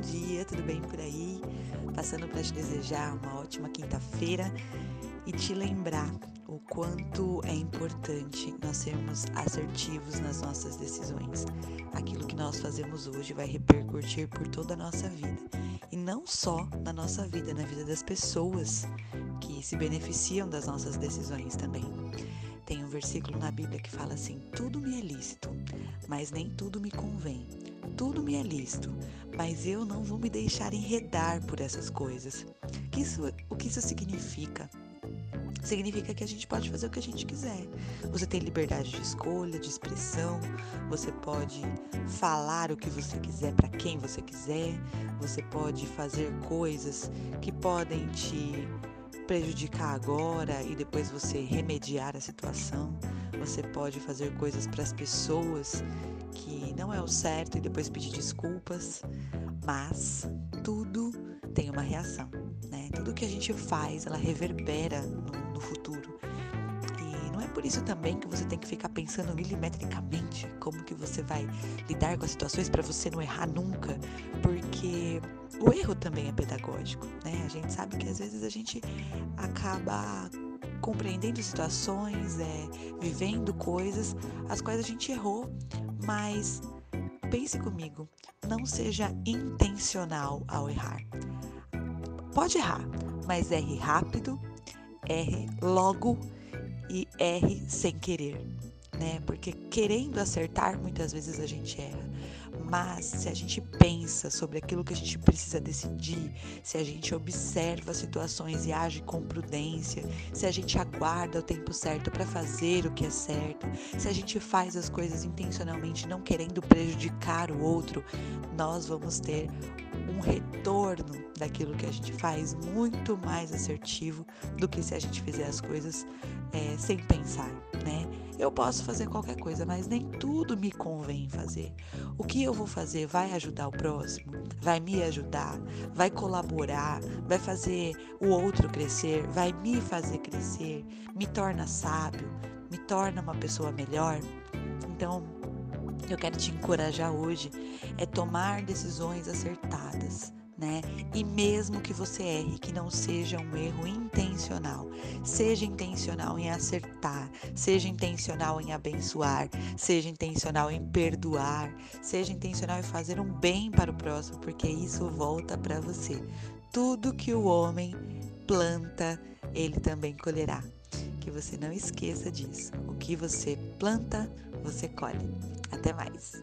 dia, tudo bem por aí? Passando para te desejar uma ótima quinta-feira e te lembrar o quanto é importante nós sermos assertivos nas nossas decisões. Aquilo que nós fazemos hoje vai repercutir por toda a nossa vida. E não só na nossa vida, na vida das pessoas que se beneficiam das nossas decisões também. Tem um versículo na Bíblia que fala assim: Tudo me é lícito, mas nem tudo me convém. Tudo me é lícito, mas eu não vou me deixar enredar por essas coisas. Isso, o que isso significa? Significa que a gente pode fazer o que a gente quiser. Você tem liberdade de escolha, de expressão, você pode falar o que você quiser para quem você quiser, você pode fazer coisas que podem te prejudicar agora e depois você remediar a situação. Você pode fazer coisas para as pessoas que não é o certo e depois pedir desculpas, mas tudo tem uma reação, né? Tudo que a gente faz, ela reverbera no, no futuro. E não é por isso também que você tem que ficar pensando milimetricamente como que você vai lidar com as situações para você não errar nunca, porque o erro também é pedagógico, né? A gente sabe que às vezes a gente acaba compreendendo situações, é, vivendo coisas as quais a gente errou, mas pense comigo, não seja intencional ao errar. Pode errar, mas erre rápido, erre logo e erre sem querer, né? Porque querendo acertar, muitas vezes a gente erra. Mas se a gente pensa sobre aquilo que a gente precisa decidir, se a gente observa situações e age com prudência, se a gente aguarda o tempo certo para fazer o que é certo, se a gente faz as coisas intencionalmente, não querendo prejudicar o outro, nós vamos ter um retorno daquilo que a gente faz muito mais assertivo do que se a gente fizer as coisas é, sem pensar, né? Eu posso fazer qualquer coisa, mas nem tudo me convém fazer. O que eu vou fazer vai ajudar o próximo? Vai me ajudar? Vai colaborar? Vai fazer o outro crescer? Vai me fazer crescer? Me torna sábio? Me torna uma pessoa melhor? Então, eu quero te encorajar hoje é tomar decisões acertadas né? E mesmo que você erre, que não seja um erro intencional, seja intencional em acertar, seja intencional em abençoar, seja intencional em perdoar, seja intencional em fazer um bem para o próximo, porque isso volta para você. Tudo que o homem planta, ele também colherá. Que você não esqueça disso. O que você planta, você colhe. Até mais.